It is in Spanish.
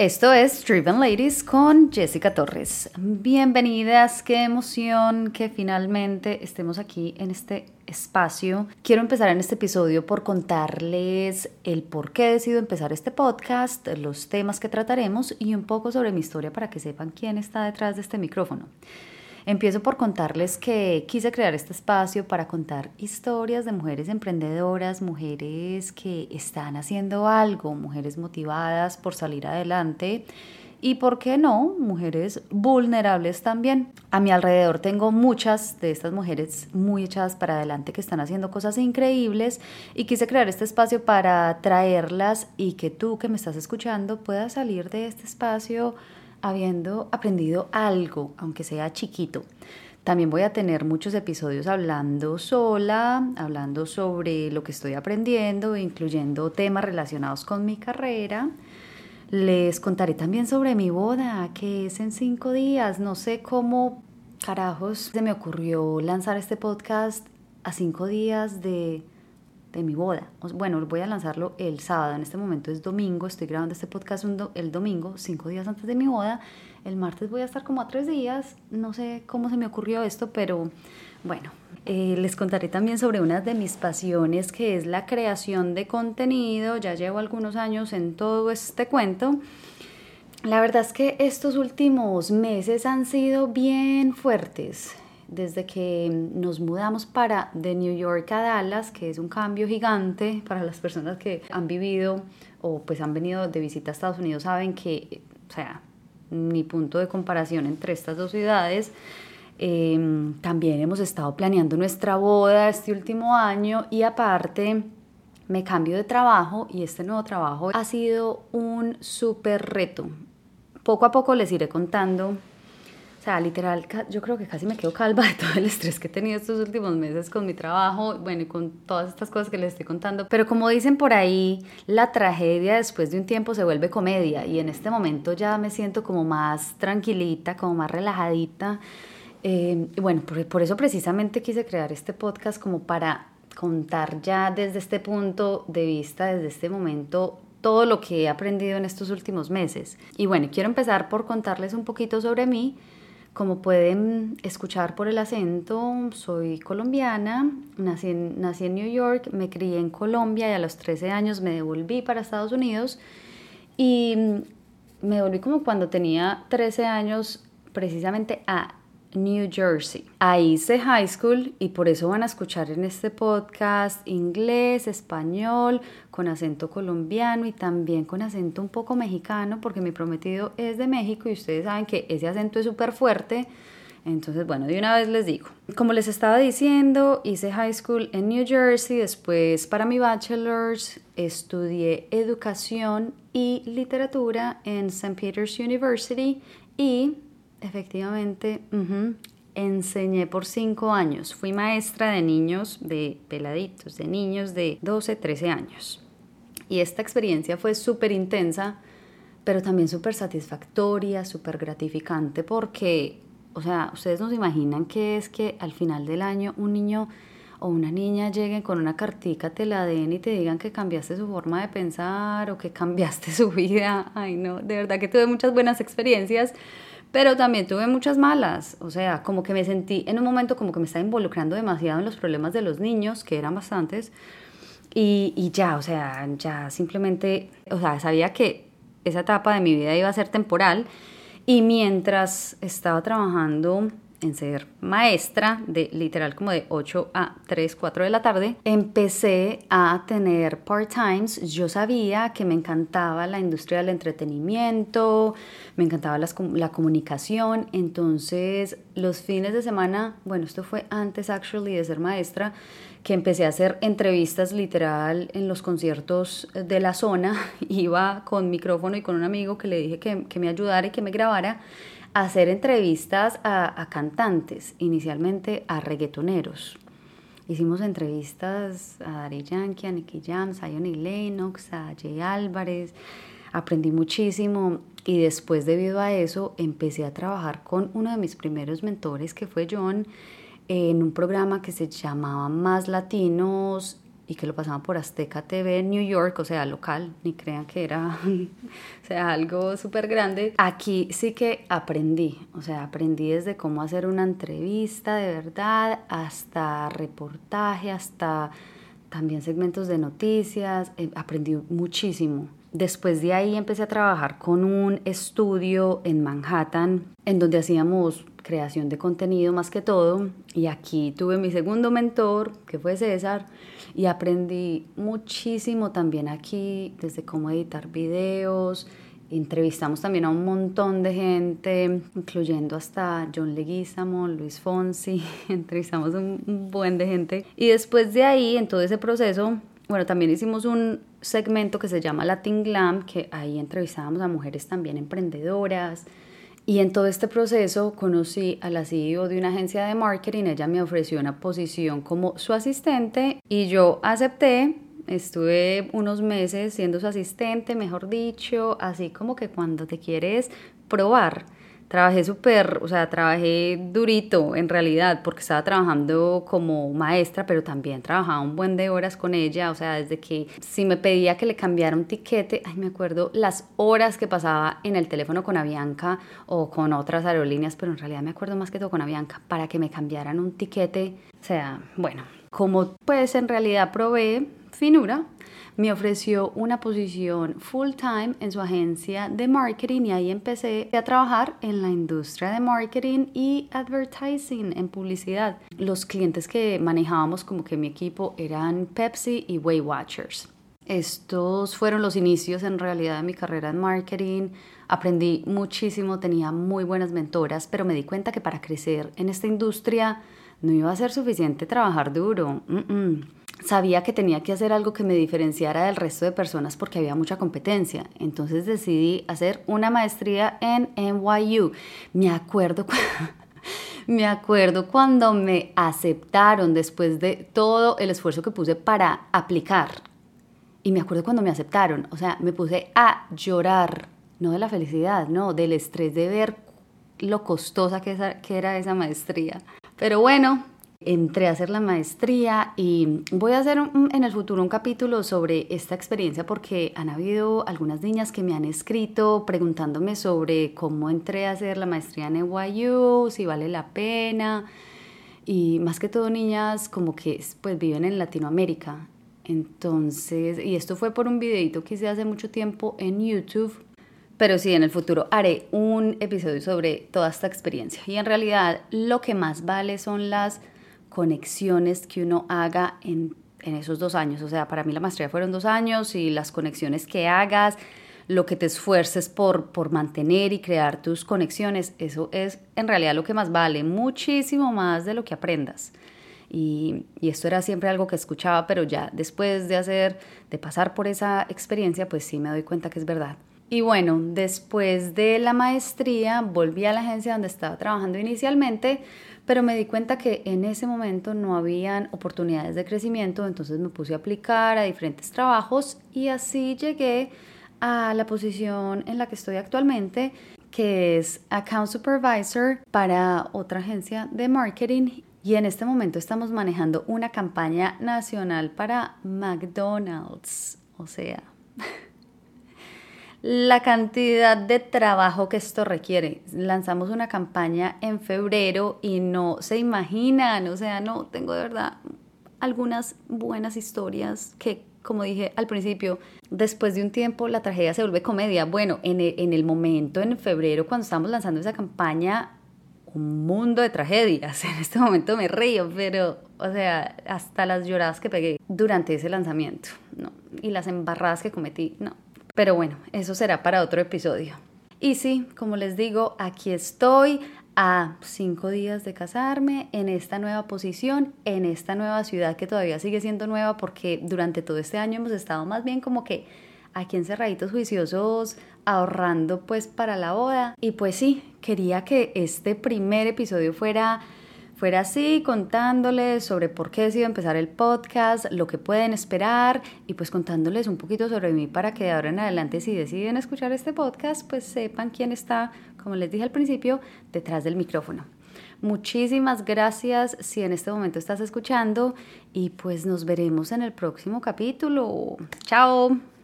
Esto es Driven Ladies con Jessica Torres. Bienvenidas, qué emoción que finalmente estemos aquí en este espacio. Quiero empezar en este episodio por contarles el por qué he decidido empezar este podcast, los temas que trataremos y un poco sobre mi historia para que sepan quién está detrás de este micrófono. Empiezo por contarles que quise crear este espacio para contar historias de mujeres emprendedoras, mujeres que están haciendo algo, mujeres motivadas por salir adelante y, ¿por qué no?, mujeres vulnerables también. A mi alrededor tengo muchas de estas mujeres muy echadas para adelante que están haciendo cosas increíbles y quise crear este espacio para traerlas y que tú que me estás escuchando puedas salir de este espacio habiendo aprendido algo, aunque sea chiquito. También voy a tener muchos episodios hablando sola, hablando sobre lo que estoy aprendiendo, incluyendo temas relacionados con mi carrera. Les contaré también sobre mi boda, que es en cinco días. No sé cómo carajos se me ocurrió lanzar este podcast a cinco días de de mi boda. Bueno, voy a lanzarlo el sábado, en este momento es domingo, estoy grabando este podcast el domingo, cinco días antes de mi boda. El martes voy a estar como a tres días, no sé cómo se me ocurrió esto, pero bueno, eh, les contaré también sobre una de mis pasiones que es la creación de contenido. Ya llevo algunos años en todo este cuento. La verdad es que estos últimos meses han sido bien fuertes desde que nos mudamos para de New York a Dallas, que es un cambio gigante para las personas que han vivido o pues han venido de visita a Estados Unidos, saben que, o sea, mi punto de comparación entre estas dos ciudades. Em, también hemos estado planeando nuestra boda este último año y aparte me cambio de trabajo y este nuevo trabajo ha sido un súper reto. Poco a poco les iré contando o sea, literal, yo creo que casi me quedo calva de todo el estrés que he tenido estos últimos meses con mi trabajo, bueno, y con todas estas cosas que les estoy contando. Pero como dicen por ahí, la tragedia después de un tiempo se vuelve comedia y en este momento ya me siento como más tranquilita, como más relajadita. Eh, y bueno, por, por eso precisamente quise crear este podcast como para contar ya desde este punto de vista, desde este momento, todo lo que he aprendido en estos últimos meses. Y bueno, quiero empezar por contarles un poquito sobre mí como pueden escuchar por el acento, soy colombiana, nací en, nací en New York, me crié en Colombia y a los 13 años me devolví para Estados Unidos y me devolví como cuando tenía 13 años precisamente a New Jersey. Ahí hice high school y por eso van a escuchar en este podcast inglés, español, con acento colombiano y también con acento un poco mexicano, porque mi prometido es de México y ustedes saben que ese acento es súper fuerte. Entonces, bueno, de una vez les digo. Como les estaba diciendo, hice high school en New Jersey, después para mi bachelor's estudié educación y literatura en St. Peter's University y efectivamente, enseñé por cinco años. Fui maestra de niños, de peladitos, de niños de 12, 13 años. Y esta experiencia fue súper intensa, pero también súper satisfactoria, súper gratificante, porque, o sea, ustedes no se imaginan que es que al final del año un niño o una niña lleguen con una cartica, te la den y te digan que cambiaste su forma de pensar o que cambiaste su vida. Ay, no, de verdad que tuve muchas buenas experiencias pero también tuve muchas malas, o sea, como que me sentí en un momento como que me estaba involucrando demasiado en los problemas de los niños, que eran bastantes, y, y ya, o sea, ya simplemente, o sea, sabía que esa etapa de mi vida iba a ser temporal, y mientras estaba trabajando en ser maestra, de literal como de 8 a 3, 4 de la tarde, empecé a tener part-times. Yo sabía que me encantaba la industria del entretenimiento, me encantaba la comunicación, entonces los fines de semana, bueno, esto fue antes actually de ser maestra, que empecé a hacer entrevistas literal en los conciertos de la zona, iba con micrófono y con un amigo que le dije que, que me ayudara y que me grabara hacer entrevistas a, cantantes, inicialmente a reggaetoneros. Hicimos entrevistas a Dari Yankee, a Nicky Jam, a Johnny Lennox, a Jay Álvarez. Aprendí muchísimo y después debido a eso empecé a trabajar con uno de mis primeros mentores que fue John en un programa que se llamaba Más Latinos y que lo pasaban por Azteca TV en New York, o sea, local, ni crean que era o sea, algo súper grande. Aquí sí que aprendí, o sea, aprendí desde cómo hacer una entrevista de verdad hasta reportaje, hasta también segmentos de noticias, eh, aprendí muchísimo. Después de ahí empecé a trabajar con un estudio en Manhattan, en donde hacíamos creación de contenido más que todo. Y aquí tuve mi segundo mentor, que fue César, y aprendí muchísimo también aquí, desde cómo editar videos. Entrevistamos también a un montón de gente, incluyendo hasta John Leguizamo, Luis Fonsi, entrevistamos un, buen de gente. Y después de ahí, en todo ese proceso, bueno, también hicimos un segmento que se llama Latin Glam, que ahí entrevistábamos a mujeres también emprendedoras. Y en todo este proceso conocí a la CEO de una agencia de marketing. Ella me ofreció una posición como su asistente y yo acepté. Estuve unos meses siendo su asistente, mejor dicho, así como que cuando te quieres probar trabajé súper, o sea, trabajé durito en realidad, porque estaba trabajando como maestra, pero también trabajaba un buen de horas con ella, o sea, desde que si me pedía que le cambiara un tiquete, ay, me acuerdo las horas que pasaba en el teléfono con Avianca o con otras aerolíneas, pero en realidad me acuerdo más que todo con Avianca, para que me cambiaran un tiquete, o sea, bueno, como pues en realidad probé finura, me ofreció una posición full time en su agencia de marketing y ahí empecé a trabajar en la industria de marketing y advertising, en publicidad. Los clientes que manejábamos como que mi equipo eran Pepsi y Weight Watchers. Estos fueron los inicios en realidad de mi carrera en marketing. Aprendí muchísimo, tenía muy buenas mentoras, pero me di cuenta que para crecer en esta industria no iba a ser suficiente trabajar duro sabía que tenía que hacer algo que me diferenciara del resto de personas porque había mucha competencia. Entonces decidí hacer una maestría en NYU. Me acuerdo me acuerdo cuando me aceptaron después de todo el esfuerzo que puse para aplicar. Y me acuerdo cuando me aceptaron, o sea, me puse a llorar, no de la felicidad, no, del estrés de ver lo costosa que, que era esa maestría. Pero bueno, entré a hacer la maestría y voy a hacer en el futuro un capítulo sobre esta experiencia porque han habido algunas niñas que me han escrito preguntándome sobre cómo entré a hacer la maestría en NYU, si vale la pena y más que todo niñas como que pues viven en Latinoamérica. Entonces, y esto fue por un videito que hice hace mucho tiempo en YouTube pero sí, en el futuro haré un episodio sobre toda esta experiencia. Y en realidad lo que más vale son las conexiones que uno haga en, esos dos años. O sea, para mí la maestría fueron dos años y las conexiones que hagas, lo que te esfuerces por, por mantener y crear tus conexiones, eso es en realidad lo que más vale, muchísimo más de lo que aprendas. Y, y, esto era siempre algo que escuchaba, pero ya después de hacer, de pasar por esa experiencia, pues sí me doy cuenta que es verdad. Y bueno, después de la maestría volví a la agencia donde estaba trabajando inicialmente, pero me di cuenta que en ese momento no habían oportunidades de crecimiento, entonces me puse a aplicar a diferentes trabajos y así llegué a la posición en la que estoy actualmente, que es Account Supervisor para otra agencia de marketing. Y en este momento estamos manejando una campaña nacional para McDonald's. O sea, la cantidad de trabajo que esto requiere. Lanzamos una campaña en febrero y no se imaginan, o sea, no, tengo de verdad algunas buenas historias que, como dije al principio, después de un tiempo la tragedia se vuelve comedia. Bueno, en el, en el momento, en febrero, cuando estábamos lanzando esa campaña, un mundo de tragedias. En este momento me río, pero, o sea, hasta las lloradas que pegué durante ese lanzamiento, ¿no? Y las embarradas que cometí, no, pero bueno, eso será para otro episodio. Y sí, como les digo, aquí estoy a cinco días de casarme en esta nueva posición, en esta nueva ciudad que todavía sigue siendo nueva porque durante todo este año hemos estado más bien como que aquí encerraditos juiciosos, ahorrando pues para la boda. Y pues sí, quería que este primer episodio fuera fuera así, contándoles sobre por qué decido empezar el podcast, lo que pueden esperar y pues contándoles un poquito sobre mí para que de ahora en adelante si deciden escuchar este podcast, pues sepan quién está, como les dije al principio, detrás del micrófono. Muchísimas gracias si en este momento estás escuchando y pues nos veremos en el próximo capítulo. Chao.